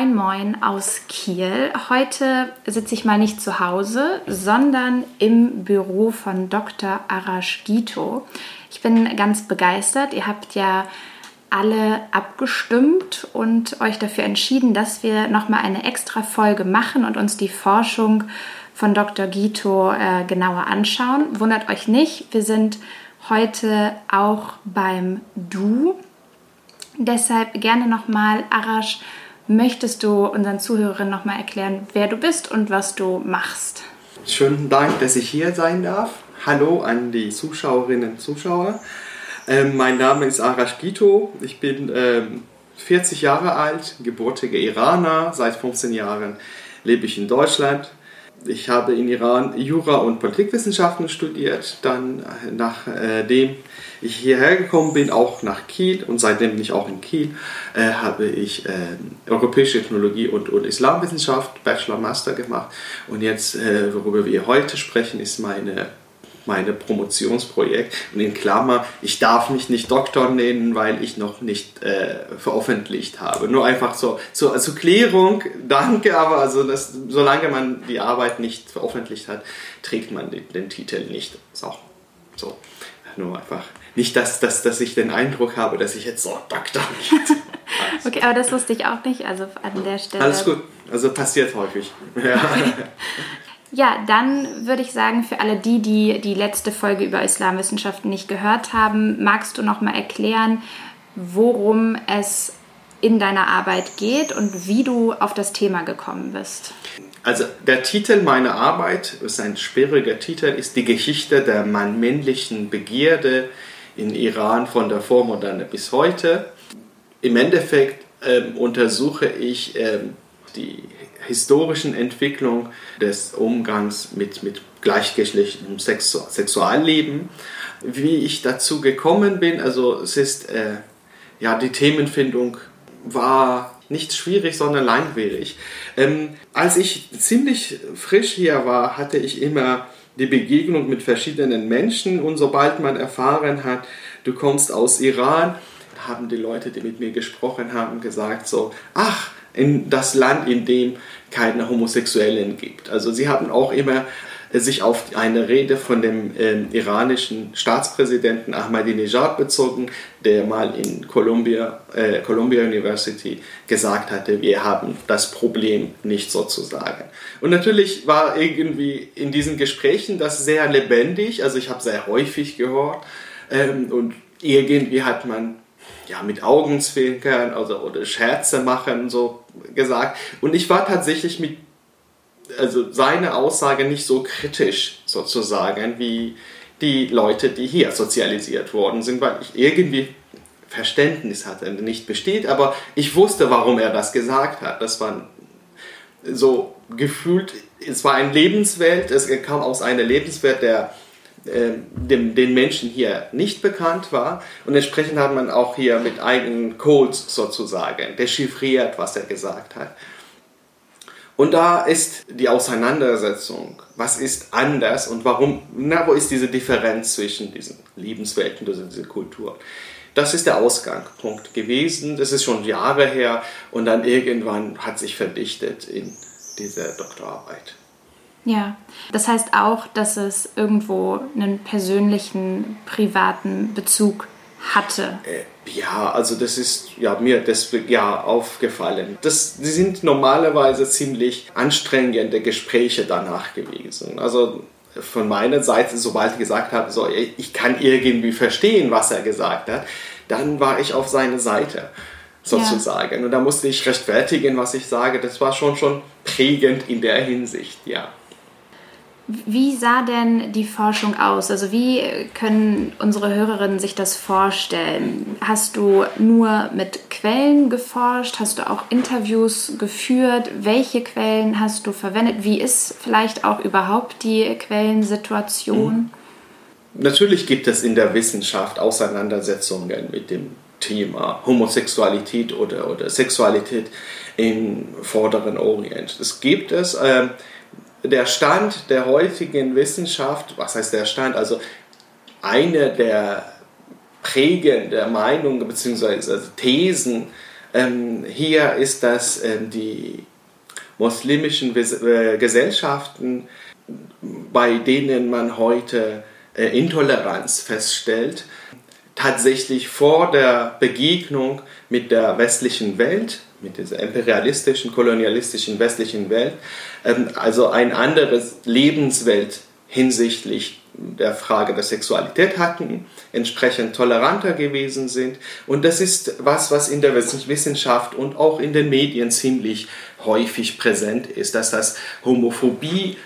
Moin, moin aus Kiel. Heute sitze ich mal nicht zu Hause, sondern im Büro von Dr. Arash Gito. Ich bin ganz begeistert. Ihr habt ja alle abgestimmt und euch dafür entschieden, dass wir nochmal eine extra Folge machen und uns die Forschung von Dr. Gito äh, genauer anschauen. Wundert euch nicht, wir sind heute auch beim Du. Deshalb gerne nochmal, Arash, möchtest du unseren Zuhörern nochmal erklären, wer du bist und was du machst? Schönen Dank, dass ich hier sein darf. Hallo an die Zuschauerinnen und Zuschauer. Ähm, mein Name ist Arash Gito. Ich bin ähm, 40 Jahre alt, gebürtiger Iraner. Seit 15 Jahren lebe ich in Deutschland. Ich habe in Iran Jura und Politikwissenschaften studiert. Dann, äh, nachdem ich hierher gekommen bin, auch nach Kiel und seitdem bin ich auch in Kiel, äh, habe ich äh, Europäische Ethnologie und, Islamwissenschaft, Bachelor, Master gemacht. Und jetzt, äh, worüber wir heute sprechen, ist meine meine Promotionsprojekt. Und in Klammer, ich darf mich nicht Doktor nennen, weil ich noch nicht äh, veröffentlicht habe. Nur einfach so zur, zur Klärung, danke, aber also das, solange man die Arbeit nicht veröffentlicht hat, trägt man den, den Titel nicht. So, so. Nur einfach nicht, dass, dass, dass ich den Eindruck habe, dass ich jetzt so Doktor nicht. okay, aber das wusste ich auch nicht. Also an der Stelle. Alles gut. Also passiert häufig. Ja. Ja, dann würde ich sagen, für alle die, die die letzte Folge über Islamwissenschaften nicht gehört haben, magst du noch mal erklären, worum es in deiner Arbeit geht und wie du auf das Thema gekommen bist? Also der Titel meiner Arbeit, ist ein schwieriger Titel, ist die Geschichte der männlichen Begierde in Iran von der Vormoderne bis heute. Im Endeffekt ähm, untersuche ich ähm, die historischen Entwicklung des Umgangs mit, mit gleichgeschlechtlichem Sexu Sexualleben. Wie ich dazu gekommen bin, also es ist, äh, ja, die Themenfindung war nicht schwierig, sondern langwierig. Ähm, als ich ziemlich frisch hier war, hatte ich immer die Begegnung mit verschiedenen Menschen und sobald man erfahren hat, du kommst aus Iran, haben die Leute, die mit mir gesprochen haben, gesagt so, ach, in das Land, in dem keine Homosexuellen gibt. Also sie haben auch immer sich auf eine Rede von dem äh, iranischen Staatspräsidenten Ahmadinejad bezogen, der mal in Columbia, äh, Columbia University gesagt hatte, wir haben das Problem nicht sozusagen. Und natürlich war irgendwie in diesen Gesprächen das sehr lebendig, also ich habe sehr häufig gehört ähm, und irgendwie hat man ja, mit Augenzwinkern also, oder Scherze machen so gesagt. Und ich war tatsächlich mit also seine Aussage nicht so kritisch sozusagen wie die Leute, die hier sozialisiert worden sind, weil ich irgendwie Verständnis hatte, nicht besteht, aber ich wusste, warum er das gesagt hat. Das war so gefühlt, es war eine Lebenswelt, es kam aus einer Lebenswelt der äh, dem, den Menschen hier nicht bekannt war. Und entsprechend hat man auch hier mit eigenen Codes sozusagen dechiffriert, was er gesagt hat. Und da ist die Auseinandersetzung, was ist anders und warum, na, wo ist diese Differenz zwischen diesen Lebenswelten, diese Kultur? Das ist der Ausgangspunkt gewesen. Das ist schon Jahre her und dann irgendwann hat sich verdichtet in dieser Doktorarbeit. Ja, das heißt auch, dass es irgendwo einen persönlichen, privaten Bezug hatte. Äh, ja, also das ist ja, mir deswegen ja aufgefallen. Das die sind normalerweise ziemlich anstrengende Gespräche danach gewesen. Also von meiner Seite, sobald ich gesagt habe, so, ich kann irgendwie verstehen, was er gesagt hat, dann war ich auf seine Seite sozusagen. Ja. Und da musste ich rechtfertigen, was ich sage. Das war schon schon prägend in der Hinsicht, ja. Wie sah denn die Forschung aus? Also wie können unsere Hörerinnen sich das vorstellen? Hast du nur mit Quellen geforscht? Hast du auch Interviews geführt? Welche Quellen hast du verwendet? Wie ist vielleicht auch überhaupt die Quellensituation? Mhm. Natürlich gibt es in der Wissenschaft Auseinandersetzungen mit dem Thema Homosexualität oder, oder Sexualität im Vorderen Orient. Das gibt es. Äh, der Stand der heutigen Wissenschaft, was heißt der Stand? Also eine der prägenden Meinungen bzw. Thesen Ähm, hier ist das ähm, die muslimischen äh, Gesellschaften, bei denen man heute äh, Intoleranz feststellt, tatsächlich vor der Begegnung mit der westlichen Welt, mit dieser imperialistischen, kolonialistischen westlichen Welt, also ein anderes Lebenswelt hinsichtlich der Frage der Sexualität hatten, entsprechend toleranter gewesen sind. Und das ist was, was in der Wissenschaft und auch in den Medien ziemlich häufig präsent ist, dass das Homophobie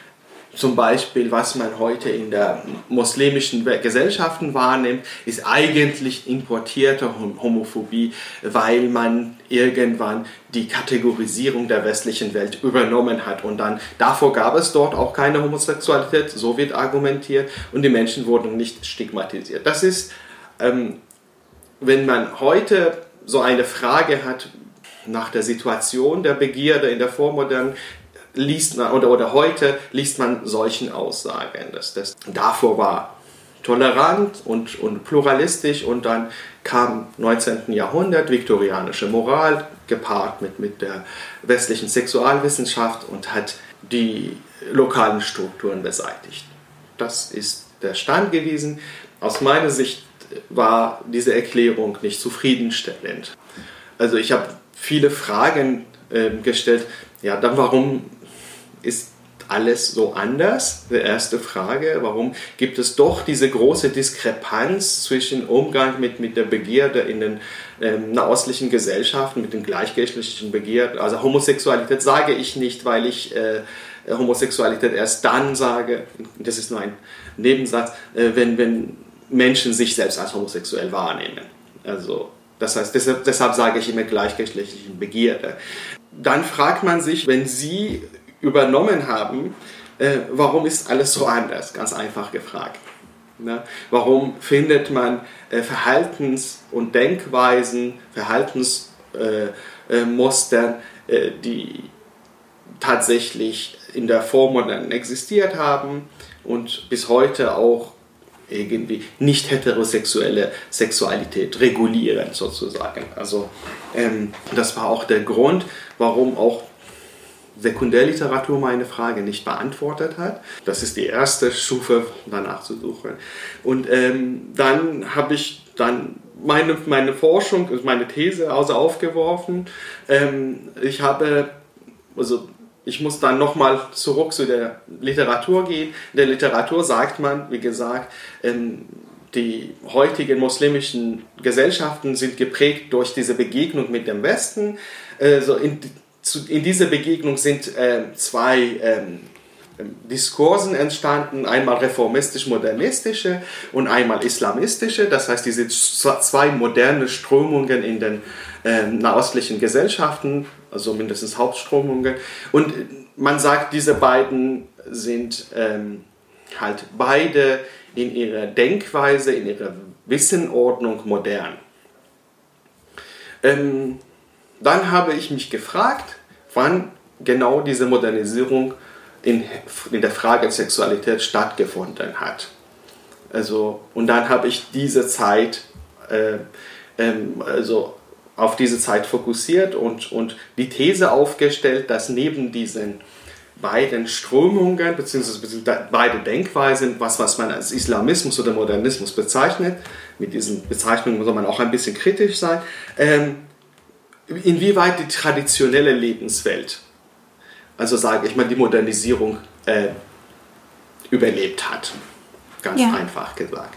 zum Beispiel, was man heute in der muslimischen Gesellschaften wahrnimmt, ist eigentlich importierte Homophobie, weil man irgendwann die Kategorisierung der westlichen Welt übernommen hat. Und dann davor gab es dort auch keine Homosexualität, so wird argumentiert, und die Menschen wurden nicht stigmatisiert. Das ist, ähm, wenn man heute so eine Frage hat, nach der Situation der Begierde in der vormodernen liest man, oder, oder heute liest man solchen Aussagen. dass das davor war tolerant und, und pluralistisch und dann kam 19. Jahrhundert viktorianische Moral gepaart mit, mit der westlichen Sexualwissenschaft und hat die lokalen Strukturen beseitigt. Das ist der Stand gewesen. Aus meiner Sicht war diese Erklärung nicht zufriedenstellend. Also ich habe viele Fragen äh, gestellt. Ja, dann warum ist alles so anders? Die erste Frage, warum gibt es doch diese große Diskrepanz zwischen Umgang mit, mit der Begierde in den ähm, nahostlichen Gesellschaften, mit den gleichgeschlechtlichen Begierden? Also Homosexualität sage ich nicht, weil ich äh, Homosexualität erst dann sage, das ist nur ein Nebensatz, äh, wenn, wenn Menschen sich selbst als homosexuell wahrnehmen. Also das heißt, deshalb, deshalb sage ich immer gleichgeschlechtlichen Begierde. Dann fragt man sich, wenn Sie übernommen haben, äh, warum ist alles so anders? Ganz einfach gefragt. Ne? Warum findet man äh, Verhaltens- und Denkweisen, Verhaltensmuster, äh, äh, die tatsächlich in der Vormodernen existiert haben und bis heute auch irgendwie nicht heterosexuelle Sexualität regulieren sozusagen. Also ähm, das war auch der Grund, warum auch Sekundärliteratur meine Frage nicht beantwortet hat. Das ist die erste Stufe, danach zu suchen. Und ähm, dann habe ich dann meine, meine Forschung, meine These also aufgeworfen. Ähm, ich habe, also ich muss dann nochmal zurück zu der Literatur gehen. In der Literatur sagt man, wie gesagt, ähm, die heutigen muslimischen Gesellschaften sind geprägt durch diese Begegnung mit dem Westen. Also in, zu, in dieser Begegnung sind äh, zwei ähm, Diskursen entstanden, einmal reformistisch-modernistische und einmal islamistische. Das heißt, diese zwei moderne Strömungen in den ähm, nahostlichen Gesellschaften, also mindestens Hauptströmungen. Und man sagt, diese beiden sind ähm, halt beide in ihrer Denkweise, in ihrer Wissenordnung modern. Ähm, dann habe ich mich gefragt, wann genau diese Modernisierung in, in der Frage Sexualität stattgefunden hat. Also, und dann habe ich diese Zeit, äh, ähm, also auf diese Zeit fokussiert und, und die These aufgestellt, dass neben diesen beiden Strömungen bzw. beide Denkweisen, was, was man als Islamismus oder Modernismus bezeichnet, mit diesen Bezeichnungen muss man auch ein bisschen kritisch sein, ähm, inwieweit die traditionelle Lebenswelt, also sage ich mal die Modernisierung, äh, überlebt hat. Ganz ja. einfach gesagt.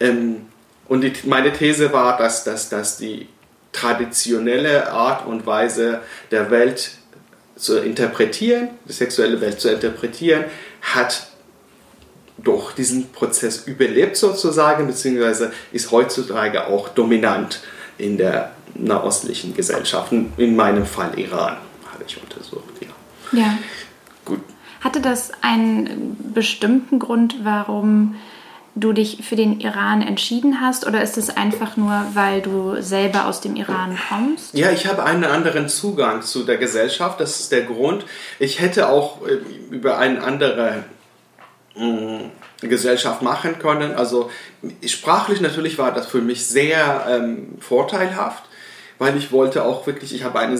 Ähm, und die, meine These war, dass, dass, dass die traditionelle Art und Weise der Welt zu interpretieren, die sexuelle Welt zu interpretieren, hat doch diesen Prozess überlebt sozusagen, beziehungsweise ist heutzutage auch dominant in der nahostlichen Gesellschaften, in meinem Fall Iran, habe ich untersucht. Ja. ja. Gut. Hatte das einen bestimmten Grund, warum du dich für den Iran entschieden hast oder ist es einfach nur, weil du selber aus dem Iran kommst? Ja, ich habe einen anderen Zugang zu der Gesellschaft. Das ist der Grund. Ich hätte auch äh, über eine andere mm, Gesellschaft machen können. Also sprachlich natürlich war das für mich sehr ähm, vorteilhaft weil ich wollte auch wirklich, ich habe eine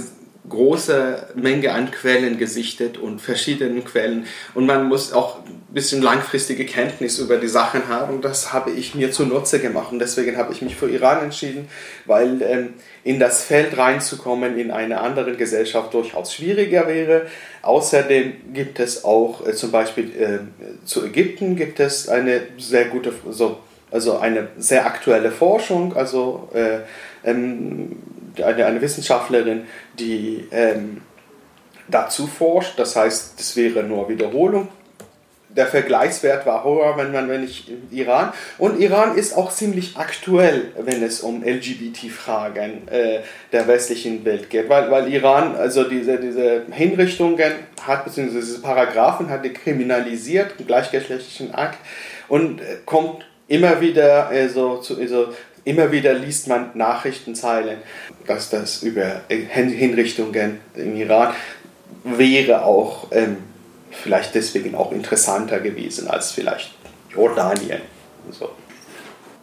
große Menge an Quellen gesichtet und verschiedenen Quellen. Und man muss auch ein bisschen langfristige Kenntnis über die Sachen haben. Und das habe ich mir zunutze gemacht. Und deswegen habe ich mich für Iran entschieden, weil ähm, in das Feld reinzukommen in eine andere Gesellschaft durchaus schwieriger wäre. Außerdem gibt es auch äh, zum Beispiel äh, zu Ägypten gibt es eine sehr gute, so, also eine sehr aktuelle Forschung. Also äh, ähm, eine, eine Wissenschaftlerin, die ähm, dazu forscht. Das heißt, das wäre nur Wiederholung. Der Vergleichswert war höher, wenn man, wenn ich Iran. Und Iran ist auch ziemlich aktuell, wenn es um LGBT-Fragen äh, der westlichen Welt geht. Weil, weil Iran also diese, diese Hinrichtungen hat, beziehungsweise diese Paragraphen hat kriminalisiert, einen gleichgeschlechtlichen Akt, und äh, kommt immer wieder also, zu, also Immer wieder liest man Nachrichtenzeilen, dass das über Hinrichtungen im Iran wäre auch ähm, vielleicht deswegen auch interessanter gewesen als vielleicht Jordanien. So.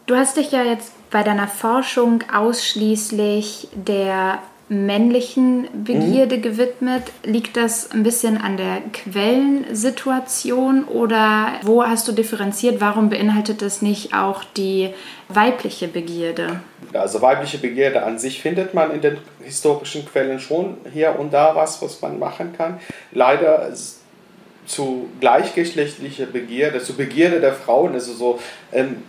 Du hast dich ja jetzt bei deiner Forschung ausschließlich der männlichen Begierde mhm. gewidmet. Liegt das ein bisschen an der Quellensituation oder wo hast du differenziert? Warum beinhaltet es nicht auch die weibliche Begierde? Also weibliche Begierde an sich findet man in den historischen Quellen schon hier und da was, was man machen kann. Leider zu gleichgeschlechtlicher Begierde, zu Begierde der Frauen, also so ähm,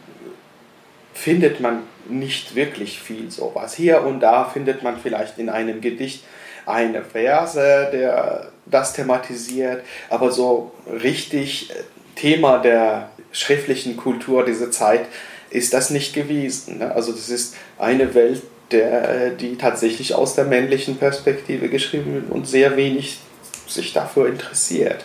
findet man nicht wirklich viel sowas. Hier und da findet man vielleicht in einem Gedicht eine Verse, der das thematisiert, aber so richtig äh, Thema der schriftlichen Kultur dieser Zeit ist das nicht gewesen. Ne? Also das ist eine Welt, der, äh, die tatsächlich aus der männlichen Perspektive geschrieben wird und sehr wenig sich dafür interessiert.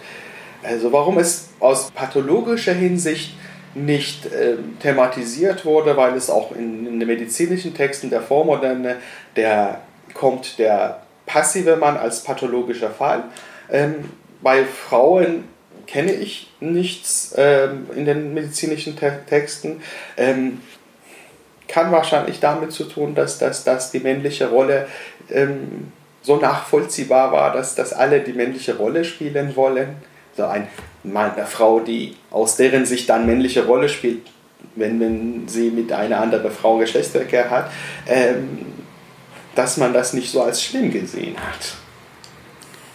Also warum es aus pathologischer Hinsicht nicht äh, thematisiert wurde, weil es auch in, in den medizinischen Texten der Vormoderne, der kommt der passive Mann als pathologischer Fall. Ähm, bei Frauen kenne ich nichts ähm, in den medizinischen Te Texten. Ähm, kann wahrscheinlich damit zu tun, dass, dass, dass die männliche Rolle ähm, so nachvollziehbar war, dass, dass alle die männliche Rolle spielen wollen. So ein Mann, eine Frau, die aus deren Sicht dann männliche Rolle spielt, wenn, wenn sie mit einer anderen Frau Geschlechtsverkehr hat, ähm, dass man das nicht so als schlimm gesehen hat.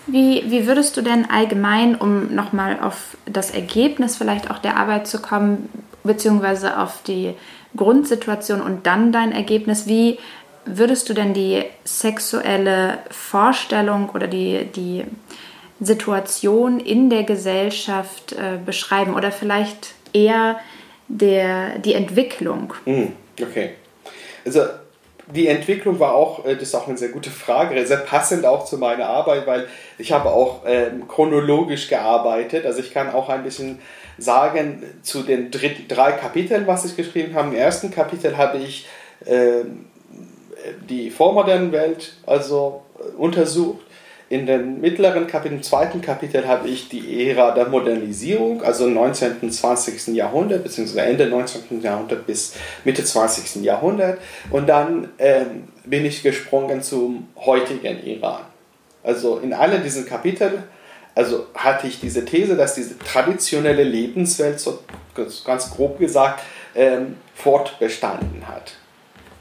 Wie, wie würdest du denn allgemein, um nochmal auf das Ergebnis vielleicht auch der Arbeit zu kommen, beziehungsweise auf die Grundsituation und dann dein Ergebnis, wie würdest du denn die sexuelle Vorstellung oder die, die Situation in der Gesellschaft äh, beschreiben oder vielleicht eher der, die Entwicklung? Hm, okay. Also die Entwicklung war auch, äh, das ist auch eine sehr gute Frage, sehr passend auch zu meiner Arbeit, weil ich habe auch ähm, chronologisch gearbeitet. Also ich kann auch ein bisschen sagen zu den drei Kapiteln, was ich geschrieben habe. Im ersten Kapitel habe ich äh, die vormoderne Welt also äh, untersucht in den mittleren Kapitel, im zweiten Kapitel habe ich die Ära der Modernisierung, also 19. und 20. Jahrhundert, beziehungsweise Ende 19. Jahrhundert bis Mitte 20. Jahrhundert. Und dann ähm, bin ich gesprungen zum heutigen Iran. Also in allen diesen Kapiteln also hatte ich diese These, dass diese traditionelle Lebenswelt, so ganz grob gesagt, ähm, fortbestanden hat.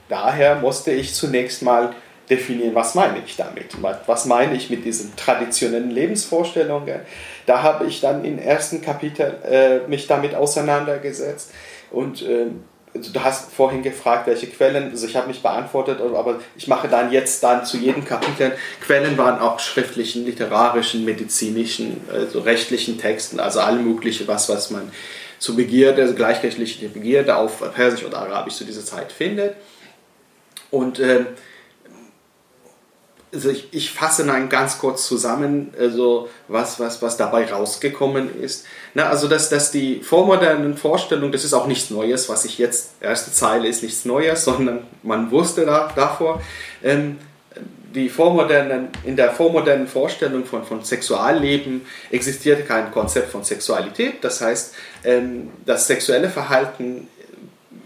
Daher musste ich zunächst mal definieren, was meine ich damit? Was meine ich mit diesen traditionellen Lebensvorstellungen? Da habe ich dann im ersten Kapitel äh, mich damit auseinandergesetzt und äh, also du hast vorhin gefragt, welche Quellen, also ich habe mich beantwortet, aber ich mache dann jetzt dann zu jedem Kapitel, Quellen waren auch schriftlichen, literarischen, medizinischen, also rechtlichen Texten, also alle mögliche, was, was man zu Begierde, also gleichrechtliche Begierde auf Persisch oder Arabisch zu dieser Zeit findet. Und äh, also ich, ich fasse dann ganz kurz zusammen, also was, was, was dabei rausgekommen ist. Na, also dass, dass die vormodernen Vorstellungen, das ist auch nichts Neues, was ich jetzt, erste Zeile ist nichts Neues, sondern man wusste da, davor. Ähm, die vormodernen, in der vormodernen Vorstellung von, von Sexualleben existierte kein Konzept von Sexualität. Das heißt, ähm, das sexuelle Verhalten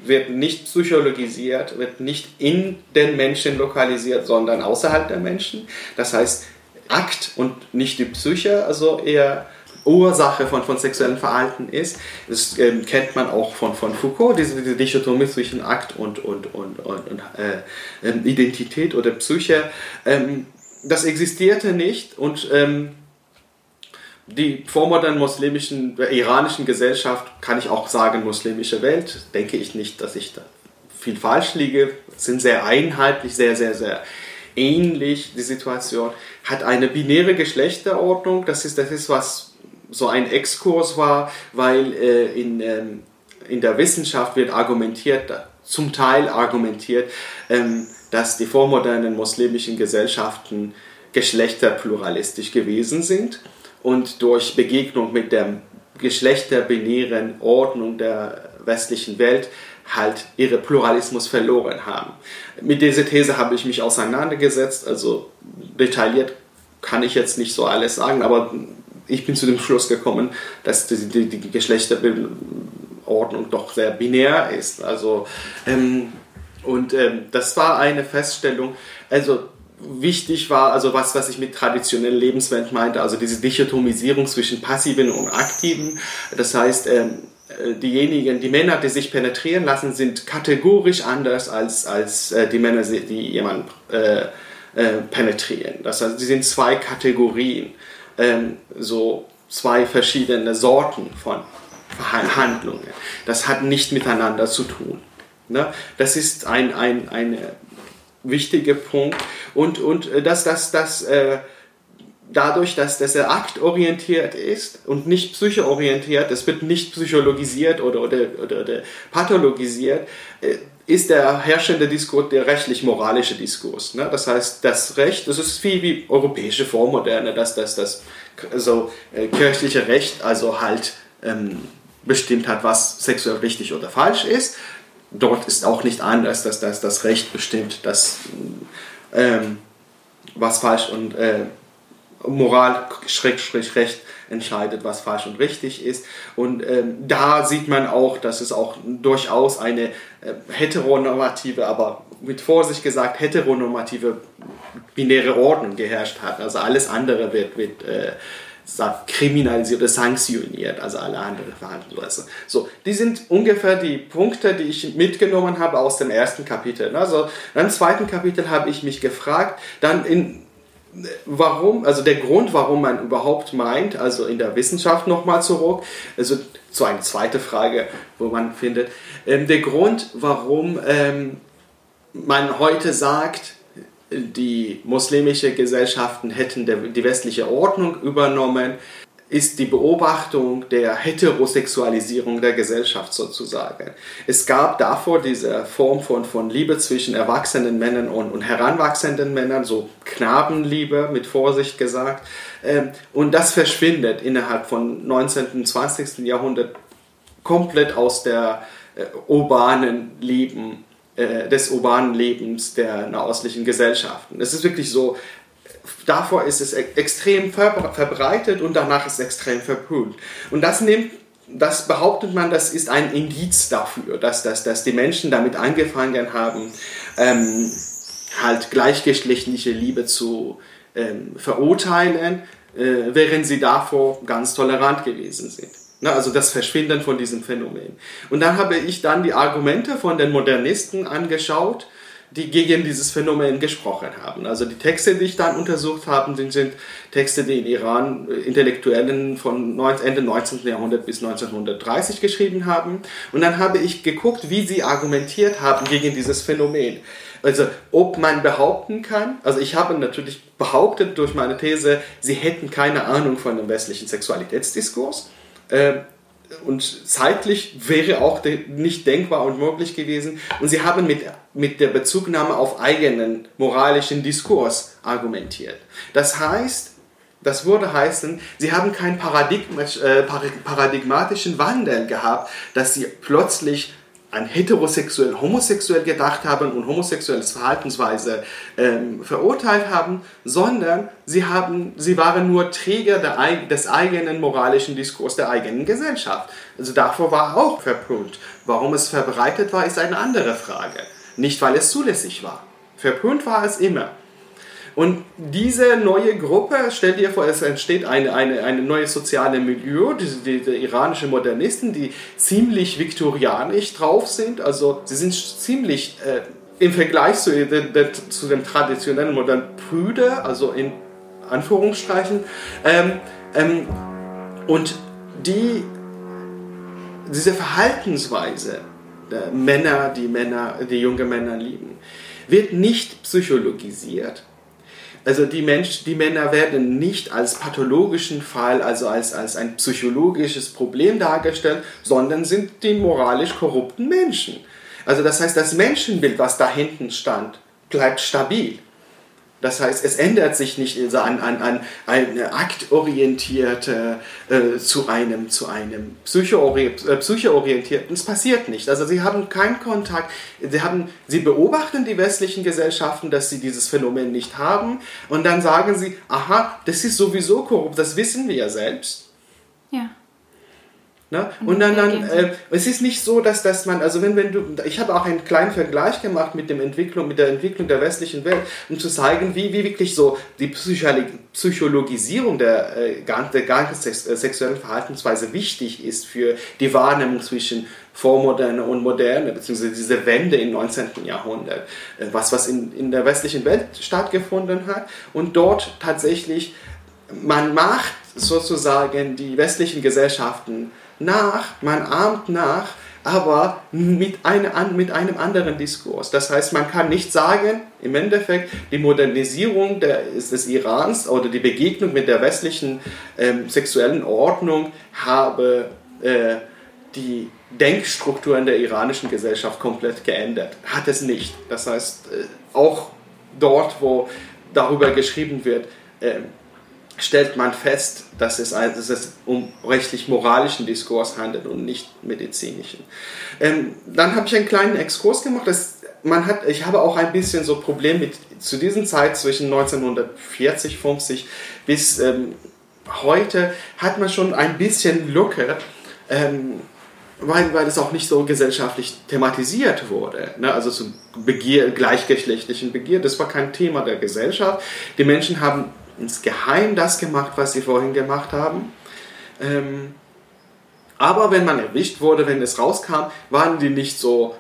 wird nicht psychologisiert, wird nicht in den Menschen lokalisiert, sondern außerhalb der Menschen. Das heißt, Akt und nicht die Psyche, also eher Ursache von, von sexuellem Verhalten ist. Das ähm, kennt man auch von, von Foucault, diese, diese Dichotomie zwischen Akt und, und, und, und, und äh, ähm, Identität oder Psyche. Ähm, das existierte nicht und ähm, die vormodernen muslimischen, äh, iranischen Gesellschaft, kann ich auch sagen, muslimische Welt, denke ich nicht, dass ich da viel falsch liege, sind sehr einheitlich, sehr, sehr, sehr ähnlich, die Situation, hat eine binäre Geschlechterordnung, das ist, das ist was so ein Exkurs war, weil äh, in, ähm, in der Wissenschaft wird argumentiert, zum Teil argumentiert, ähm, dass die vormodernen muslimischen Gesellschaften geschlechterpluralistisch gewesen sind und durch Begegnung mit der geschlechterbinären Ordnung der westlichen Welt halt ihre Pluralismus verloren haben. Mit dieser These habe ich mich auseinandergesetzt, also detailliert kann ich jetzt nicht so alles sagen, aber ich bin zu dem Schluss gekommen, dass die, die, die Geschlechterordnung doch sehr binär ist. Also, ähm, und ähm, das war eine Feststellung. Also wichtig war, also was, was ich mit traditionellen Lebenswelt meinte, also diese Dichotomisierung zwischen passiven und aktiven. Das heißt, ähm, äh, diejenigen, die Männer, die sich penetrieren lassen, sind kategorisch anders als, als äh, die Männer, die jemanden äh, äh, penetrieren. Das heißt, sie sind zwei Kategorien ähm, so zwei verschiedene Sorten von Handlungen. Das hat nicht miteinander zu tun. Ne? Das ist ein, ein, ein wichtiger Punkt. Und, und äh, dass das, das äh, dadurch, dass das aktorientiert ist und nicht psychoorientiert, es wird nicht psychologisiert oder, oder, oder, oder pathologisiert, äh, ist der herrschende Diskurs der rechtlich-moralische Diskurs. Ne? Das heißt, das Recht, das ist viel wie europäische Vormoderne, dass das, das also, äh, kirchliche Recht also halt ähm, bestimmt hat, was sexuell richtig oder falsch ist. Dort ist auch nicht anders, dass das, das Recht bestimmt, dass, ähm, was falsch und äh, Moral, Schrägstrich, Recht entscheidet, was falsch und richtig ist. Und ähm, da sieht man auch, dass es auch durchaus eine äh, heteronormative, aber mit Vorsicht gesagt, heteronormative binäre Ordnung geherrscht hat. Also alles andere wird, wird äh, kriminalisiert oder sanktioniert, also alle anderen Verhandlungsweise. So, die sind ungefähr die Punkte, die ich mitgenommen habe aus dem ersten Kapitel. Also im zweiten Kapitel habe ich mich gefragt, dann in warum, also der Grund, warum man überhaupt meint, also in der Wissenschaft nochmal zurück, also so eine zweite Frage, wo man findet, ähm, der Grund, warum ähm, man heute sagt, die muslimische Gesellschaften hätten die westliche Ordnung übernommen, ist die Beobachtung der Heterosexualisierung der Gesellschaft sozusagen. Es gab davor diese Form von, von Liebe zwischen erwachsenen Männern und, und heranwachsenden Männern, so Knabenliebe mit Vorsicht gesagt. Ähm, und das verschwindet innerhalb von 19. und 20. Jahrhundert komplett aus der äh, urbanen Leben äh, des urbanen Lebens der nahostlichen Gesellschaften. Es ist wirklich so, davor ist es extrem verbreitet und danach ist es extrem verpönt. Und das nimmt das behauptet man, das ist ein Indiz dafür, dass, dass, dass die Menschen damit angefangen haben, ähm, halt gleichgeschlechtliche Liebe zu ähm, verurteilen, äh, während sie davor ganz tolerant gewesen sind. Na, also das Verschwinden von diesem Phänomen. Und dann habe ich dann die Argumente von den Modernisten angeschaut, die gegen dieses Phänomen gesprochen haben. Also die Texte, die ich dann untersucht habe, sind, sind Texte, die in Iran äh, Intellektuellen von Ende 19. Jahrhundert bis 1930 geschrieben haben. Und dann habe ich geguckt, wie sie argumentiert haben gegen dieses Phänomen. Also ob man behaupten kann, also ich habe natürlich behauptet durch meine These, sie hätten keine Ahnung von dem westlichen Sexualitätsdiskurs. Äh, und zeitlich wäre auch nicht denkbar und möglich gewesen. Und sie haben mit, mit der Bezugnahme auf eigenen moralischen Diskurs argumentiert. Das heißt, das würde heißen, sie haben keinen äh, paradigmatischen Wandel gehabt, dass sie plötzlich an heterosexuell, homosexuell gedacht haben und homosexuelles Verhaltensweise ähm, verurteilt haben, sondern sie, haben, sie waren nur Träger der, des eigenen moralischen Diskurs der eigenen Gesellschaft. Also davor war auch verpönt. Warum es verbreitet war, ist eine andere Frage. Nicht, weil es zulässig war. Verpönt war es immer. Und diese neue Gruppe, stell dir vor, es entsteht eine, eine, eine neue soziale Milieu, die, die, die iranische Modernisten, die ziemlich viktorianisch drauf sind. Also sie sind ziemlich äh, im Vergleich zu, zu dem traditionellen modernen Brüder, also in Anführungsstrichen. Ähm, ähm, und die, diese Verhaltensweise der Männer, die Männer, die junge Männer lieben, wird nicht psychologisiert, also die, Mensch, die Männer werden nicht als pathologischen Fall, also als, als ein psychologisches Problem dargestellt, sondern sind die moralisch korrupten Menschen. Also das heißt, das Menschenbild, was da hinten stand, bleibt stabil. Das heißt, es ändert sich nicht an, an, an eine aktorientierte äh, zu einem, zu einem äh, psychoorientierten. Es passiert nicht. Also sie haben keinen Kontakt. Sie, haben, sie beobachten die westlichen Gesellschaften, dass sie dieses Phänomen nicht haben. Und dann sagen sie, aha, das ist sowieso korrupt, das wissen wir ja selbst. Ja. Ne? Und dann, dann äh, es ist nicht so, dass, dass man, also wenn, wenn du, ich habe auch einen kleinen Vergleich gemacht mit, dem Entwicklung, mit der Entwicklung der westlichen Welt, um zu zeigen, wie, wie wirklich so die Psychologisierung der, äh, der ganzen äh, sexuellen Verhaltensweise wichtig ist für die Wahrnehmung zwischen Vormoderne und Moderne, beziehungsweise diese Wende im 19. Jahrhundert, äh, was, was in, in der westlichen Welt stattgefunden hat und dort tatsächlich, man macht sozusagen die westlichen Gesellschaften nach, man ahmt nach, aber mit, eine, mit einem anderen Diskurs. Das heißt, man kann nicht sagen, im Endeffekt, die Modernisierung der, des Irans oder die Begegnung mit der westlichen ähm, sexuellen Ordnung habe äh, die Denkstrukturen der iranischen Gesellschaft komplett geändert. Hat es nicht. Das heißt, äh, auch dort, wo darüber geschrieben wird, äh, stellt man fest, dass es, dass es um rechtlich-moralischen Diskurs handelt und nicht medizinischen. Ähm, dann habe ich einen kleinen Exkurs gemacht. Das, man hat, ich habe auch ein bisschen so Problem mit zu dieser Zeit zwischen 1940, 50 bis ähm, heute hat man schon ein bisschen Lücke. Ähm, weil, weil es auch nicht so gesellschaftlich thematisiert wurde. Ne? Also zu Begier, gleichgeschlechtlichen Begier, das war kein Thema der Gesellschaft. Die Menschen haben insgeheim das gemacht, was sie vorhin gemacht haben. Ähm, aber wenn man erwischt wurde, wenn es rauskam, waren die nicht so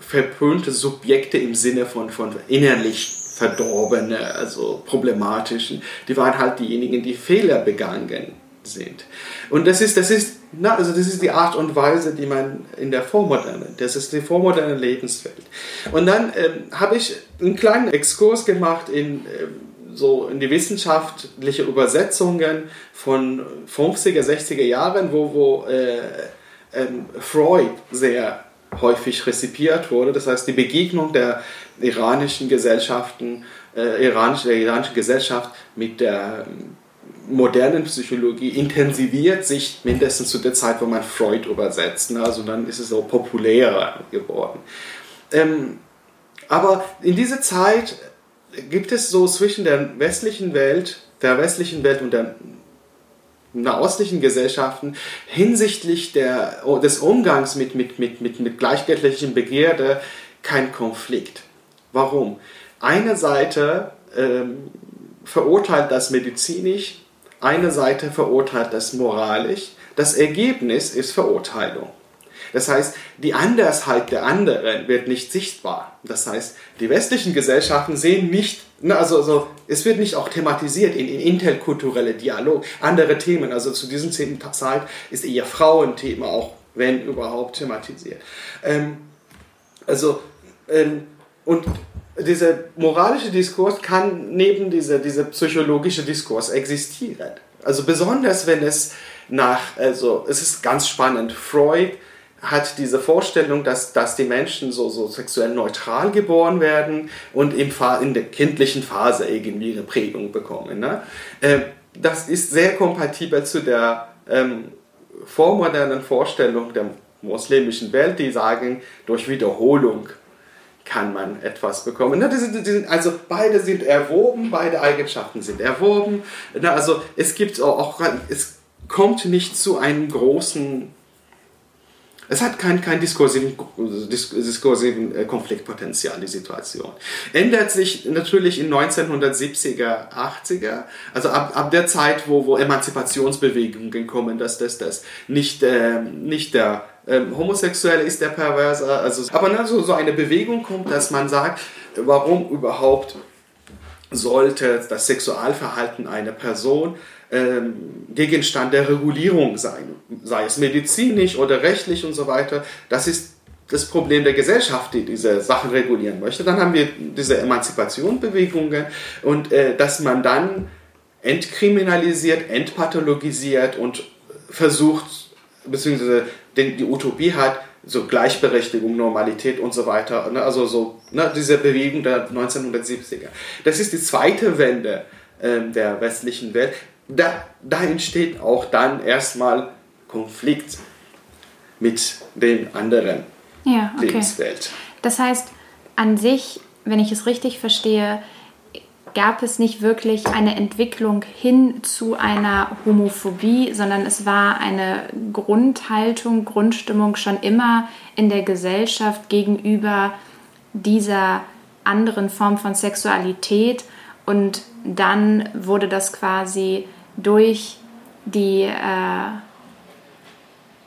verpönte Subjekte im Sinne von, von innerlich verdorbene, also problematischen. Die waren halt diejenigen, die Fehler begangen sind. Und das ist, das ist, na, also das ist die Art und Weise, die man in der Vormoderne, das ist die vormoderne Lebenswelt. Und dann ähm, habe ich einen kleinen Exkurs gemacht in ähm, so in die wissenschaftliche Übersetzungen von 50er, 60er Jahren, wo, wo äh, ähm, Freud sehr häufig rezipiert wurde. Das heißt, die Begegnung der iranischen Gesellschaften, äh, iranisch, der iranischen Gesellschaft mit der modernen Psychologie intensiviert sich mindestens zu der Zeit, wo man Freud übersetzt. Ne? Also dann ist es so populärer geworden. Ähm, aber in dieser Zeit gibt es so zwischen der westlichen Welt, der westlichen Welt und der nahostlichen Gesellschaften hinsichtlich der, des Umgangs mit, mit, mit, mit, mit gleichgeschlechtlichen Begierde kein Konflikt. Warum? Eine Seite ähm, verurteilt das medizinisch, eine Seite verurteilt das moralisch. Das Ergebnis ist Verurteilung. Das heißt, die Andersheit der anderen wird nicht sichtbar. Das heißt, die westlichen Gesellschaften sehen nicht, ne, also, also es wird nicht auch thematisiert in, in interkulturelle Dialog, andere Themen. Also zu diesem Zeit ist eher Frauenthema auch, wenn überhaupt, thematisiert. Ähm, also, ähm, und dieser moralische Diskurs kann neben dieser, dieser psychologische Diskurs existieren. Also besonders wenn es nach, also es ist ganz spannend, Freud hat diese Vorstellung, dass, dass die Menschen so, so sexuell neutral geboren werden und im in der kindlichen Phase irgendwie eine Prägung bekommen. Ne? Äh, das ist sehr kompatibel zu der ähm, vormodernen Vorstellung der muslimischen Welt, die sagen, durch Wiederholung kann man etwas bekommen. Also beide sind erwoben, beide Eigenschaften sind erwoben. Also es gibt auch, es kommt nicht zu einem großen es hat kein, kein diskursiven, diskursiven äh, Konfliktpotenzial, die Situation. Ändert sich natürlich in 1970er, 80er, also ab, ab der Zeit, wo, wo Emanzipationsbewegungen kommen, dass das, das nicht, äh, nicht der ähm, Homosexuelle ist der Perverser, also, aber na, so, so eine Bewegung kommt, dass man sagt, warum überhaupt sollte das Sexualverhalten einer Person Gegenstand der Regulierung sein, sei es medizinisch oder rechtlich und so weiter. Das ist das Problem der Gesellschaft, die diese Sachen regulieren möchte. Dann haben wir diese Emanzipationsbewegungen und äh, dass man dann entkriminalisiert, entpathologisiert und versucht, beziehungsweise die Utopie hat, so Gleichberechtigung, Normalität und so weiter. Ne? Also so ne, diese Bewegung der 1970er. Das ist die zweite Wende ähm, der westlichen Welt da, da entsteht auch dann erstmal Konflikt mit den anderen ja, okay. Lebenswelt. Das heißt, an sich, wenn ich es richtig verstehe, gab es nicht wirklich eine Entwicklung hin zu einer Homophobie, sondern es war eine Grundhaltung, Grundstimmung schon immer in der Gesellschaft gegenüber dieser anderen Form von Sexualität und dann wurde das quasi durch die. Äh,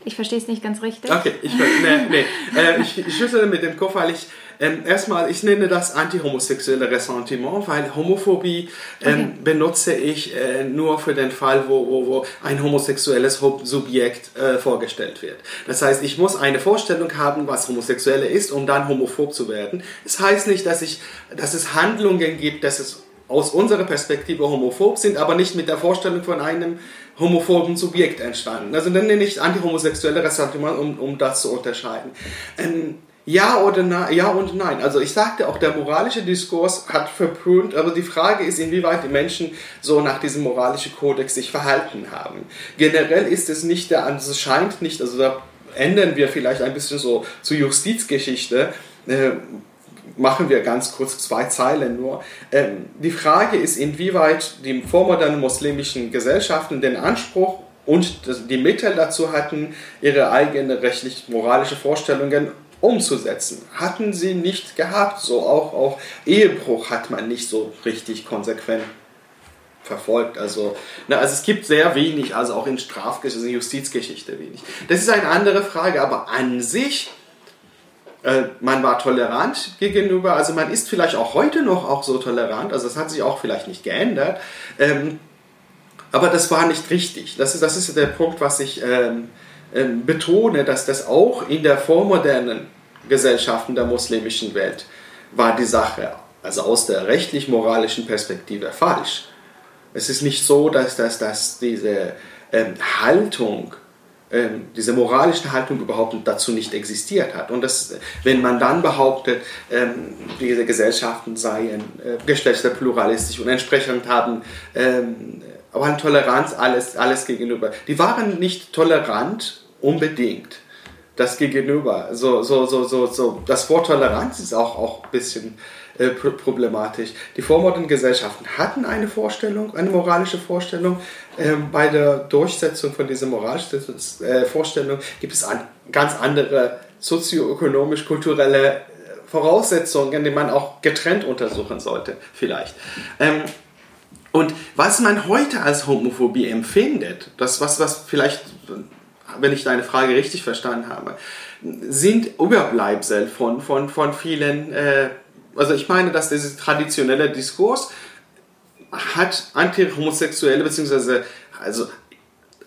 ich verstehe es nicht ganz richtig. Okay, ich, nee, nee. Äh, ich, ich schüttle mit dem Kopf, weil ich ähm, erstmal, ich nenne das antihomosexuelle Ressentiment, weil Homophobie ähm, okay. benutze ich äh, nur für den Fall, wo, wo, wo ein homosexuelles Subjekt äh, vorgestellt wird. Das heißt, ich muss eine Vorstellung haben, was Homosexuelle ist, um dann homophob zu werden. Es das heißt nicht, dass, ich, dass es Handlungen gibt, dass es aus unserer Perspektive homophob sind, aber nicht mit der Vorstellung von einem homophoben Subjekt entstanden. Also dann nenne ich antihomosexuelle Ressentiment, um, um das zu unterscheiden. Ähm, ja oder nein, ja und nein. Also ich sagte auch, der moralische Diskurs hat verpönt, aber die Frage ist, inwieweit die Menschen so nach diesem moralischen Kodex sich verhalten haben. Generell ist es nicht der, also es scheint nicht, also da ändern wir vielleicht ein bisschen so zur Justizgeschichte, äh, machen wir ganz kurz zwei Zeilen nur. Ähm, die Frage ist, inwieweit die vormodernen muslimischen Gesellschaften den Anspruch und die Mittel dazu hatten, ihre eigenen rechtlich-moralische Vorstellungen umzusetzen. Hatten sie nicht gehabt, so auch, auch Ehebruch hat man nicht so richtig konsequent verfolgt. Also, na, also es gibt sehr wenig, also auch in Strafgeschichte, in Justizgeschichte wenig. Das ist eine andere Frage, aber an sich äh, man war tolerant gegenüber, also man ist vielleicht auch heute noch auch so tolerant, also das hat sich auch vielleicht nicht geändert, ähm, aber das war nicht richtig. Das ist, das ist der Punkt, was ich ähm, ähm, betone, dass das auch in der vormodernen Gesellschaften der muslimischen Welt war die Sache, also aus der rechtlich-moralischen Perspektive falsch. Es ist nicht so, dass, dass, dass diese ähm, Haltung diese moralische Haltung überhaupt dazu nicht existiert hat. Und das, wenn man dann behauptet, ähm, diese Gesellschaften seien äh, geschlechterpluralistisch und entsprechend haben ähm, aber eine Toleranz alles, alles gegenüber. Die waren nicht tolerant unbedingt. Das gegenüber. So, so, so, so, so. Das Wort Toleranz ist auch, auch ein bisschen äh, problematisch. Die vormodernen Gesellschaften hatten eine Vorstellung, eine moralische Vorstellung. Ähm, bei der Durchsetzung von dieser moralischen äh, Vorstellung gibt es an, ganz andere sozioökonomisch-kulturelle äh, Voraussetzungen, die man auch getrennt untersuchen sollte, vielleicht. Ähm, und was man heute als Homophobie empfindet, das was, was vielleicht, wenn ich deine Frage richtig verstanden habe, sind Überbleibsel von, von, von vielen äh, also ich meine, dass dieser traditionelle Diskurs hat antihomosexuelle beziehungsweise also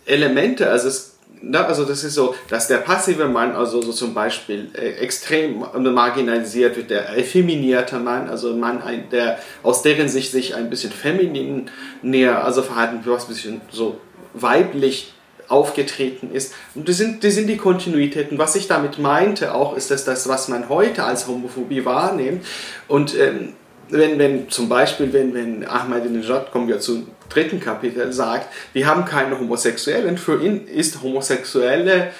Elemente, also es also das ist so, dass der passive Mann, also so zum Beispiel äh, extrem marginalisiert wird, der effeminierte Mann, also ein Mann, der aus deren Sicht sich ein bisschen feminin näher, also verhalten, was ein bisschen so weiblich aufgetreten ist. Und das sind, das sind die Kontinuitäten. Was ich damit meinte auch, ist, dass das, was man heute als Homophobie wahrnimmt. Und ähm, wenn, wenn zum Beispiel, wenn, wenn Ahmadinejad, kommen wir zum dritten Kapitel, sagt, wir haben keine Homosexuellen, für ihn ist Homosexuelle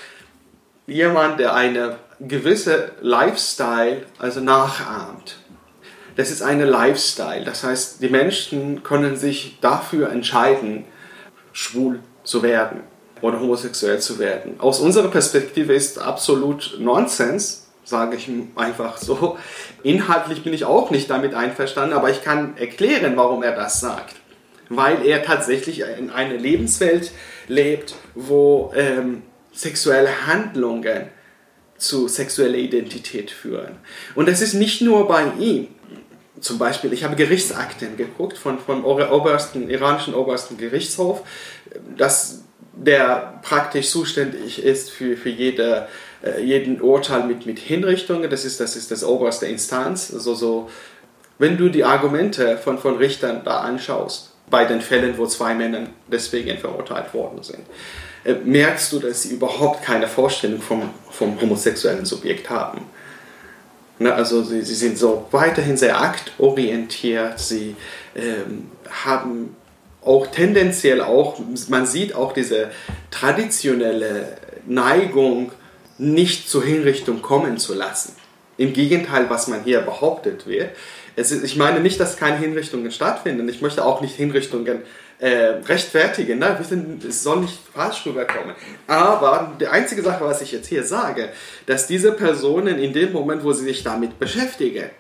jemand, der eine gewisse Lifestyle also nachahmt. Das ist eine Lifestyle. Das heißt, die Menschen können sich dafür entscheiden, schwul zu werden oder homosexuell zu werden. Aus unserer Perspektive ist absolut Nonsens, sage ich einfach so. Inhaltlich bin ich auch nicht damit einverstanden, aber ich kann erklären, warum er das sagt. Weil er tatsächlich in einer Lebenswelt lebt, wo ähm, sexuelle Handlungen zu sexueller Identität führen. Und das ist nicht nur bei ihm. Zum Beispiel, ich habe Gerichtsakten geguckt von, vom obersten, iranischen obersten Gerichtshof, dass der praktisch zuständig ist für, für jede, äh, jeden Urteil mit, mit Hinrichtungen. Das ist, das ist das oberste Instanz. Also so, wenn du die Argumente von, von Richtern da anschaust, bei den Fällen, wo zwei Männer deswegen verurteilt worden sind, äh, merkst du, dass sie überhaupt keine Vorstellung vom, vom homosexuellen Subjekt haben. Ne, also sie, sie sind so weiterhin sehr aktorientiert, sie ähm, haben auch tendenziell auch, man sieht auch diese traditionelle Neigung, nicht zur Hinrichtung kommen zu lassen. Im Gegenteil, was man hier behauptet wird. Ist, ich meine nicht, dass keine Hinrichtungen stattfinden. Ich möchte auch nicht Hinrichtungen äh, rechtfertigen. Ne? Sind, es soll nicht falsch rüberkommen. Aber die einzige Sache, was ich jetzt hier sage, dass diese Personen in dem Moment, wo sie sich damit beschäftigen,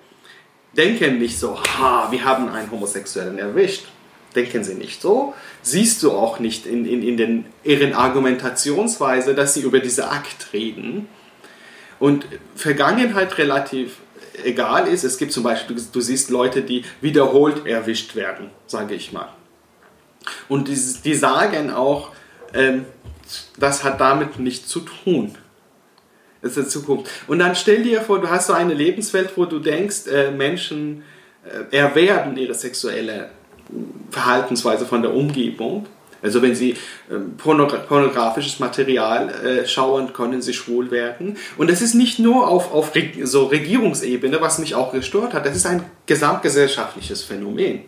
denken nicht so, ha, wir haben einen Homosexuellen erwischt denken sie nicht so. Siehst du auch nicht in, in, in den, ihren Argumentationsweise, dass sie über diese Akt reden. Und Vergangenheit relativ egal ist. Es gibt zum Beispiel, du siehst Leute, die wiederholt erwischt werden, sage ich mal. Und die, die sagen auch, ähm, das hat damit nichts zu tun. Das ist die Zukunft. Und dann stell dir vor, du hast so eine Lebenswelt, wo du denkst, äh, Menschen äh, erwerben ihre sexuelle Verhaltensweise von der Umgebung. Also wenn Sie ähm, pornografisches Material äh, schauen, können Sie schwul werden. Und das ist nicht nur auf, auf so Regierungsebene, was mich auch gestört hat, das ist ein gesamtgesellschaftliches Phänomen.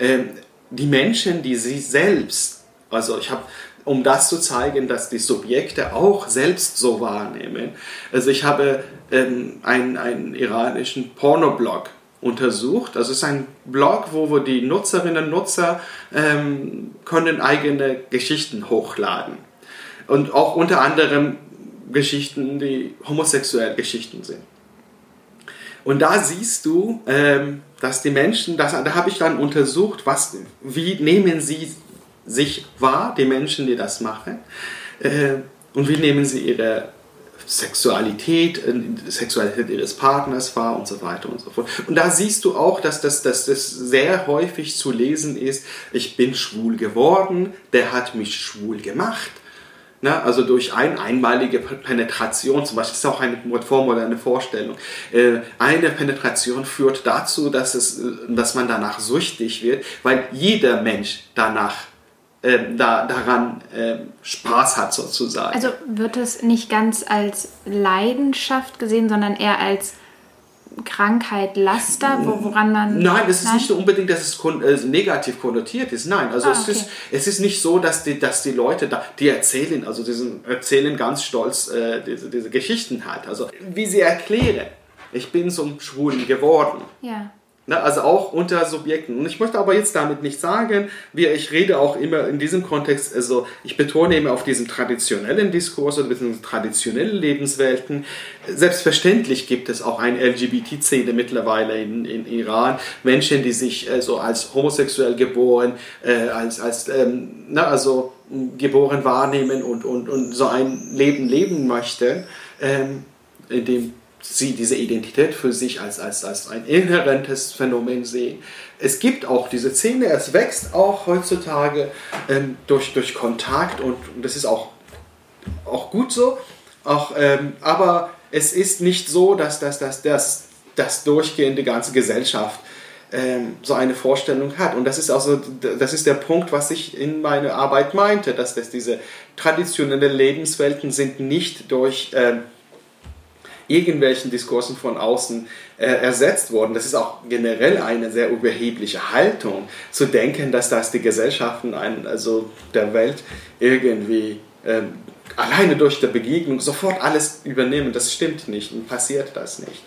Ähm, die Menschen, die sie selbst, also ich habe um das zu zeigen, dass die Subjekte auch selbst so wahrnehmen. Also ich habe ähm, einen, einen iranischen Pornoblog untersucht. Also es ist ein Blog, wo, wo die Nutzerinnen und Nutzer ähm, können eigene Geschichten hochladen. Und auch unter anderem Geschichten, die homosexuelle Geschichten sind. Und da siehst du, ähm, dass die Menschen, das, da habe ich dann untersucht, was, wie nehmen sie sich wahr, die Menschen, die das machen, äh, und wie nehmen sie ihre Sexualität, Sexualität ihres Partners war und so weiter und so fort. Und da siehst du auch, dass das, dass das sehr häufig zu lesen ist, ich bin schwul geworden, der hat mich schwul gemacht. Na, also durch ein, einmalige Penetration, zum Beispiel, das ist auch eine vormoderne Vorstellung. Äh, eine Penetration führt dazu, dass, es, äh, dass man danach süchtig wird, weil jeder Mensch danach äh, da, daran äh, Spaß hat sozusagen. Also wird es nicht ganz als Leidenschaft gesehen, sondern eher als Krankheit, Laster, woran man. Nein, es ist nicht unbedingt, dass es kon äh, negativ konnotiert ist. Nein, also ah, es, okay. ist, es ist nicht so, dass die, dass die Leute da, die erzählen, also diesen, erzählen ganz stolz äh, diese, diese Geschichten halt. Also wie sie erklären, ich bin zum Schwulen geworden. Ja. Ne, also auch unter Subjekten. Und ich möchte aber jetzt damit nicht sagen, wie ich rede auch immer in diesem Kontext, also ich betone immer auf diesen traditionellen Diskurs oder diesen traditionellen Lebenswelten. Selbstverständlich gibt es auch eine LGBT-Szene mittlerweile in, in Iran. Menschen, die sich also als homosexuell geboren, äh, als, als ähm, na, also geboren wahrnehmen und, und, und so ein Leben leben möchten, ähm, in dem sie diese Identität für sich als, als, als ein inhärentes Phänomen sehen. Es gibt auch diese Szene, es wächst auch heutzutage ähm, durch, durch Kontakt und, und, das ist auch, auch gut so. Auch, ähm, aber es ist nicht so, dass das, dass, dass, dass durchgehende ganze Gesellschaft ähm, so eine Vorstellung hat. Und das ist also, das ist der Punkt, was ich in meiner Arbeit meinte, dass das diese traditionellen Lebenswelten sind nicht durch ähm, irgendwelchen Diskursen von außen äh, ersetzt worden. Das ist auch generell eine sehr überhebliche Haltung, zu denken, dass das die Gesellschaften ein, also der Welt irgendwie äh, alleine durch die Begegnung sofort alles übernehmen. Das stimmt nicht und passiert das nicht.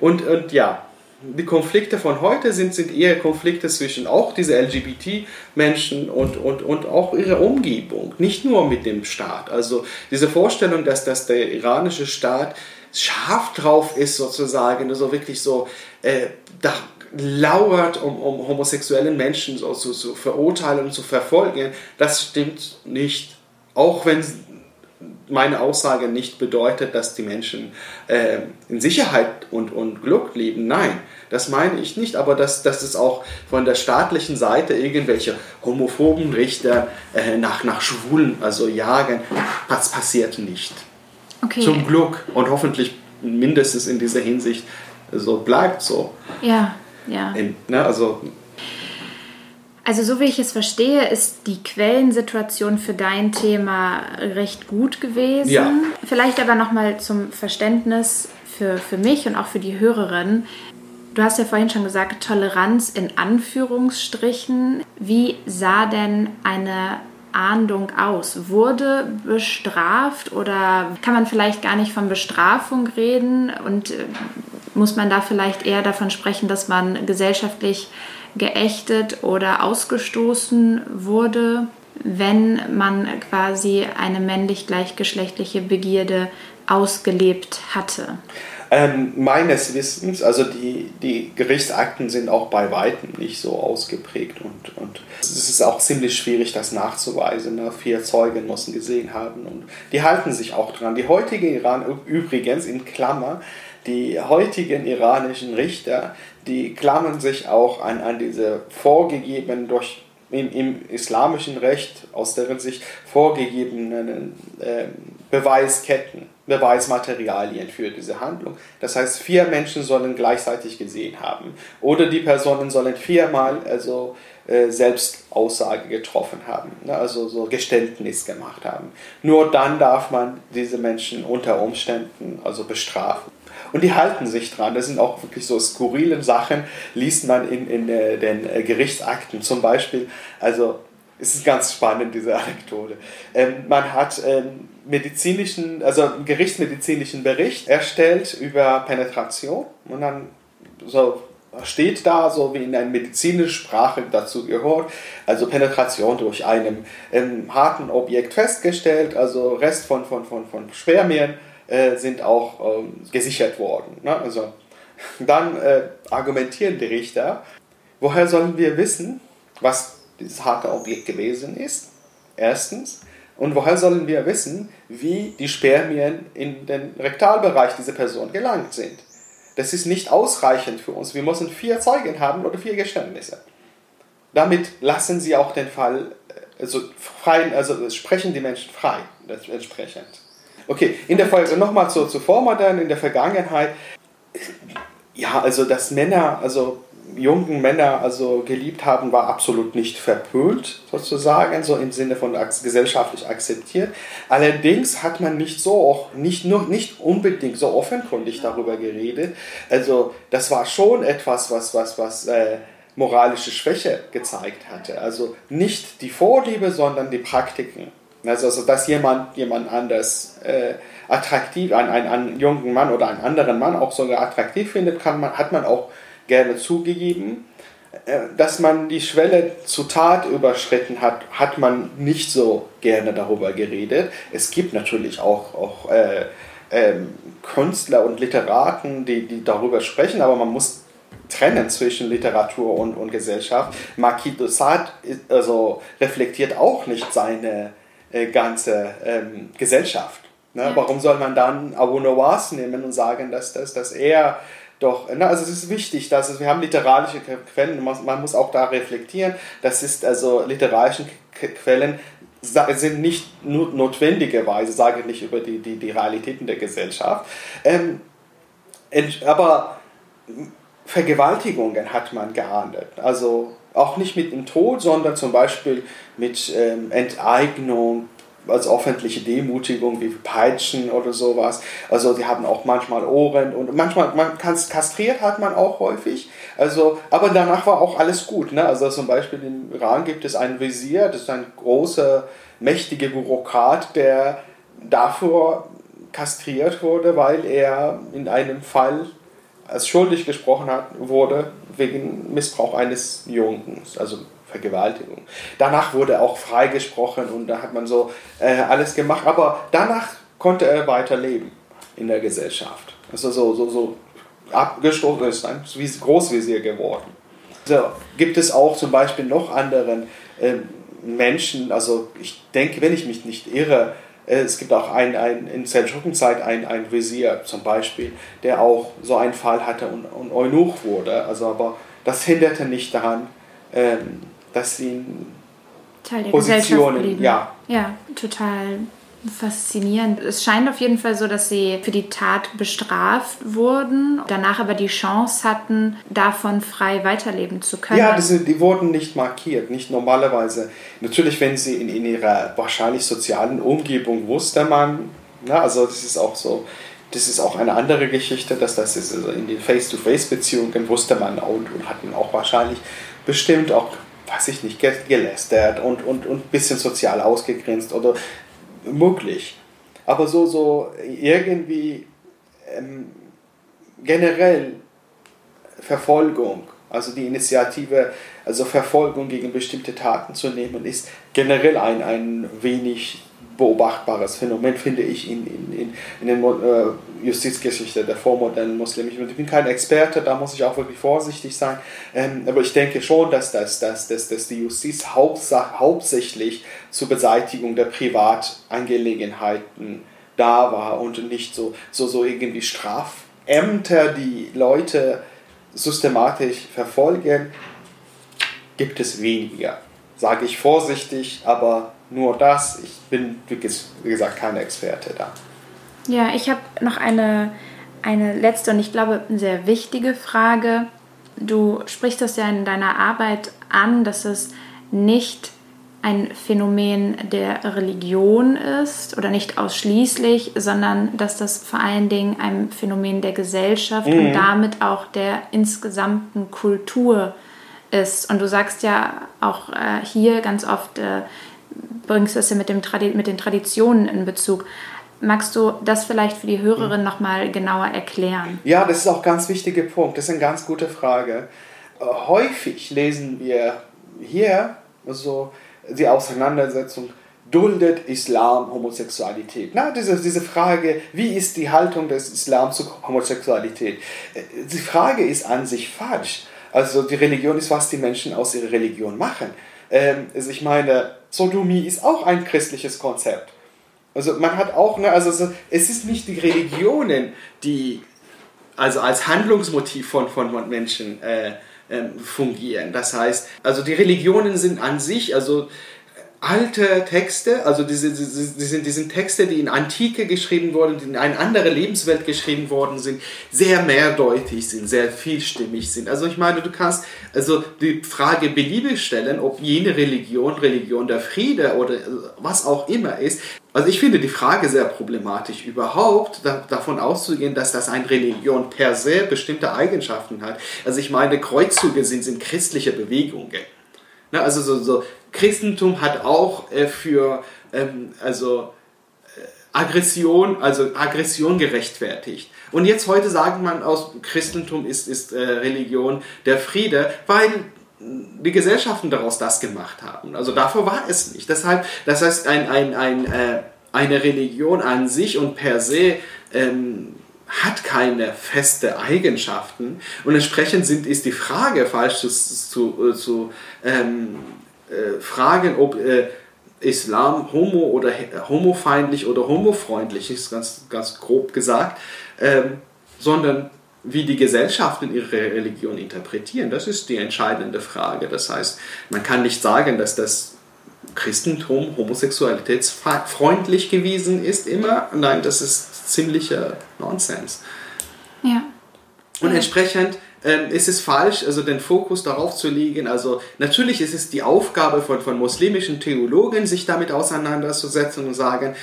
Und, und ja, die Konflikte von heute sind, sind eher Konflikte zwischen auch diese LGBT-Menschen und, und, und auch ihrer Umgebung, nicht nur mit dem Staat. Also diese Vorstellung, dass, dass der iranische Staat scharf drauf ist, sozusagen, so wirklich so, äh, da lauert, um, um homosexuellen Menschen so zu, zu verurteilen und zu verfolgen, das stimmt nicht. Auch wenn meine Aussage nicht bedeutet, dass die Menschen äh, in Sicherheit und, und Glück leben. Nein, das meine ich nicht, aber dass, dass es auch von der staatlichen Seite irgendwelche homophoben Richter äh, nach, nach Schwulen also jagen, das passiert nicht. Okay. Zum Glück und hoffentlich mindestens in dieser Hinsicht so bleibt so. Ja, ja. In, ne, also also so wie ich es verstehe, ist die Quellensituation für dein Thema recht gut gewesen. Ja. Vielleicht aber nochmal zum Verständnis für, für mich und auch für die Hörerin. Du hast ja vorhin schon gesagt, Toleranz in Anführungsstrichen. Wie sah denn eine Ahndung aus? Wurde bestraft oder kann man vielleicht gar nicht von Bestrafung reden und äh, muss man da vielleicht eher davon sprechen, dass man gesellschaftlich geächtet oder ausgestoßen wurde, wenn man quasi eine männlich gleichgeschlechtliche Begierde ausgelebt hatte? Ähm, meines Wissens, also die, die Gerichtsakten sind auch bei weitem nicht so ausgeprägt und, und es ist auch ziemlich schwierig, das nachzuweisen. Ne? Vier Zeugen müssen gesehen haben und die halten sich auch dran. Die heutige Iran, übrigens in Klammer, die heutigen iranischen Richter, die klammern sich auch an, an diese vorgegebenen durch im, im islamischen Recht aus deren Sicht vorgegebenen äh, Beweisketten, Beweismaterialien für diese Handlung. Das heißt, vier Menschen sollen gleichzeitig gesehen haben oder die Personen sollen viermal also äh, selbst Aussage getroffen haben, ne? also so Geständnis gemacht haben. Nur dann darf man diese Menschen unter Umständen also bestrafen. Und die halten sich dran. Das sind auch wirklich so skurrile Sachen, liest man in, in äh, den äh, Gerichtsakten. Zum Beispiel, also es ist ganz spannend, diese Anekdote. Ähm, man hat ähm, medizinischen, also einen gerichtsmedizinischen Bericht erstellt über Penetration und dann so steht da, so wie in einer medizinischen Sprache dazu gehört, also Penetration durch einem ähm, harten Objekt festgestellt, also Rest von, von, von, von Spermien äh, sind auch ähm, gesichert worden. Ne? Also, dann äh, argumentieren die Richter, woher sollen wir wissen, was dieses harte Objekt gewesen ist? Erstens. Und woher sollen wir wissen, wie die Spermien in den Rektalbereich dieser Person gelangt sind? Das ist nicht ausreichend für uns. Wir müssen vier Zeugen haben oder vier Geständnisse. Damit lassen sie auch den Fall, also, frei, also sprechen die Menschen frei entsprechend. Okay, in der Folge nochmal zu, zu Vormodern, in der Vergangenheit. Ja, also dass Männer, also jungen Männer also geliebt haben, war absolut nicht verpönt, sozusagen, so im Sinne von gesellschaftlich akzeptiert. Allerdings hat man nicht so auch, nicht nur, nicht unbedingt so offenkundig darüber geredet. Also das war schon etwas, was, was, was äh, moralische Schwäche gezeigt hatte. Also nicht die Vorliebe, sondern die Praktiken. Also, also dass jemand jemand anders äh, attraktiv, einen, einen, einen jungen Mann oder einen anderen Mann auch sogar attraktiv findet, kann man, hat man auch gerne zugegeben. Äh, dass man die Schwelle zur Tat überschritten hat, hat man nicht so gerne darüber geredet. Es gibt natürlich auch, auch äh, äh, Künstler und Literaten, die, die darüber sprechen, aber man muss trennen zwischen Literatur und, und Gesellschaft. Marquis de Sade also reflektiert auch nicht seine äh, ganze ähm, Gesellschaft. Ne? Ja. Warum soll man dann Abu Nawas nehmen und sagen, dass, dass, dass er doch, ne, also es ist wichtig, dass es, wir haben literarische Quellen, man muss auch da reflektieren, das ist also literarische Quellen sind nicht nur notwendigerweise, sage ich nicht über die, die, die Realitäten der Gesellschaft, ähm, aber Vergewaltigungen hat man geahndet. Also auch nicht mit dem Tod, sondern zum Beispiel mit ähm, Enteignung, als öffentliche Demutigung wie Peitschen oder sowas. Also die haben auch manchmal Ohren und manchmal man kastriert hat man auch häufig. Also, aber danach war auch alles gut. Ne? Also zum Beispiel im Iran gibt es einen Visier, das ist ein großer, mächtiger Bürokrat, der davor kastriert wurde, weil er in einem Fall als schuldig gesprochen hat, wurde wegen Missbrauch eines Jungens, also Vergewaltigung. Danach wurde er auch freigesprochen und da hat man so äh, alles gemacht, aber danach konnte er weiterleben in der Gesellschaft. Also so, so, so abgestoßen ist, ein Großvisier geworden. So, gibt es auch zum Beispiel noch anderen äh, Menschen, also ich denke, wenn ich mich nicht irre, äh, es gibt auch ein, ein, in Seldschukenzeit ein, ein Visier zum Beispiel, der auch so einen Fall hatte und, und Eunuch wurde. Also, aber das hinderte nicht daran, ähm, dass sie Teil der Positionen, ja. Ja, total faszinierend. Es scheint auf jeden Fall so, dass sie für die Tat bestraft wurden, danach aber die Chance hatten, davon frei weiterleben zu können. Ja, das, die wurden nicht markiert, nicht normalerweise. Natürlich, wenn sie in, in ihrer wahrscheinlich sozialen Umgebung wusste man, na, also das ist auch so, das ist auch eine andere Geschichte, dass das ist also in den Face-to-Face-Beziehungen wusste man und, und hatten auch wahrscheinlich bestimmt auch weiß ich nicht, gelästert und, und, und ein bisschen sozial ausgegrenzt oder möglich. Aber so, so irgendwie ähm, generell Verfolgung, also die Initiative, also Verfolgung gegen bestimmte Taten zu nehmen, ist generell ein, ein wenig beobachtbares Phänomen, finde ich, in, in, in, in der äh, Justizgeschichte der vormodernen Muslime. Ich bin kein Experte, da muss ich auch wirklich vorsichtig sein, ähm, aber ich denke schon, dass, dass, dass, dass, dass die Justiz hauptsächlich zur Beseitigung der Privatangelegenheiten da war und nicht so, so, so irgendwie Strafämter, die Leute systematisch verfolgen, gibt es weniger. Sage ich vorsichtig, aber nur das. Ich bin, wie gesagt, keine Experte da. Ja, ich habe noch eine, eine letzte und ich glaube sehr wichtige Frage. Du sprichst das ja in deiner Arbeit an, dass es nicht ein Phänomen der Religion ist oder nicht ausschließlich, sondern dass das vor allen Dingen ein Phänomen der Gesellschaft mhm. und damit auch der insgesamten Kultur ist. Und du sagst ja auch äh, hier ganz oft, äh, bringst das ja mit, dem mit den Traditionen in Bezug. Magst du das vielleicht für die Hörerin noch mal genauer erklären? Ja, das ist auch ein ganz wichtiger Punkt. Das ist eine ganz gute Frage. Äh, häufig lesen wir hier also die Auseinandersetzung, duldet Islam Homosexualität? Na, diese, diese Frage, wie ist die Haltung des Islam zur Homosexualität? Äh, die Frage ist an sich falsch. Also die Religion ist, was die Menschen aus ihrer Religion machen. Ähm, also ich meine, Sodomie ist auch ein christliches Konzept. Also man hat auch, ne, also es ist nicht die Religionen, die also als Handlungsmotiv von, von Menschen äh, äh, fungieren. Das heißt, also die Religionen sind an sich, also alte Texte, also diese, diese, diese, diese Texte, die in Antike geschrieben wurden, die in eine andere Lebenswelt geschrieben worden sind, sehr mehrdeutig sind, sehr vielstimmig sind. Also ich meine, du kannst also die Frage beliebig stellen, ob jene Religion, Religion der Friede oder was auch immer ist. Also ich finde die Frage sehr problematisch, überhaupt da, davon auszugehen, dass das eine Religion per se bestimmte Eigenschaften hat. Also ich meine, Kreuzzüge sind, sind christliche Bewegungen. Na, also so, so Christentum hat auch äh, für ähm, also äh, Aggression, also Aggression gerechtfertigt. Und jetzt heute sagt man aus Christentum ist, ist äh, Religion der Friede, weil die Gesellschaften daraus das gemacht haben. Also davor war es nicht. Deshalb, das heißt, ein, ein, ein, äh, eine Religion an sich und per se ähm, hat keine feste Eigenschaften und entsprechend sind, ist die Frage falsch zu, zu, zu ähm, äh, fragen, ob äh, Islam homo oder homofeindlich oder homofreundlich ist, ganz, ganz grob gesagt, ähm, sondern wie die Gesellschaften ihre Religion interpretieren. Das ist die entscheidende Frage. Das heißt, man kann nicht sagen, dass das Christentum homosexualitätsfreundlich gewesen ist immer. Nein, das ist ziemlicher Nonsens. Ja. Und entsprechend ähm, ist es falsch, also den Fokus darauf zu legen. Also natürlich ist es die Aufgabe von, von muslimischen Theologen, sich damit auseinanderzusetzen und sagen,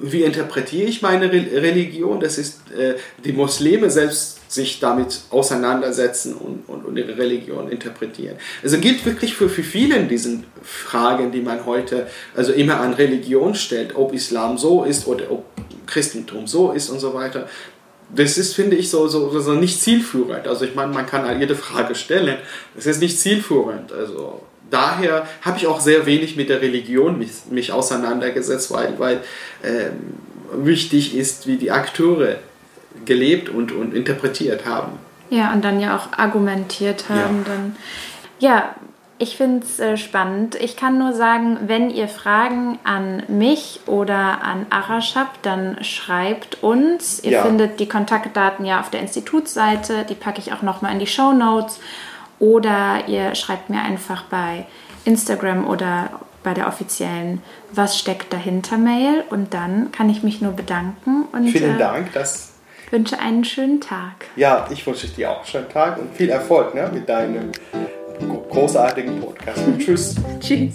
wie interpretiere ich meine Religion? Das ist, äh, die Muslime selbst sich damit auseinandersetzen und, und, und, ihre Religion interpretieren. Also gilt wirklich für, für viele diesen Fragen, die man heute also immer an Religion stellt, ob Islam so ist oder ob Christentum so ist und so weiter. Das ist, finde ich, so, so, so nicht zielführend. Also ich meine, man kann jede Frage stellen. Es ist nicht zielführend. Also daher habe ich auch sehr wenig mit der Religion mich, mich auseinandergesetzt, weil, weil ähm, wichtig ist, wie die Akteure gelebt und, und interpretiert haben. Ja, und dann ja auch argumentiert haben. Ja, dann, ja ich finde es äh, spannend. Ich kann nur sagen, wenn ihr Fragen an mich oder an Arash habt, dann schreibt uns. Ihr ja. findet die Kontaktdaten ja auf der Institutsseite. Die packe ich auch nochmal in die Show Notes. Oder ihr schreibt mir einfach bei Instagram oder bei der offiziellen Was steckt dahinter Mail. Und dann kann ich mich nur bedanken. Und, Vielen äh, Dank, dass wünsche einen schönen Tag. Ja, ich wünsche dir auch einen schönen Tag und viel Erfolg ne, mit deinem großartigen Podcast. Tschüss. tschüss.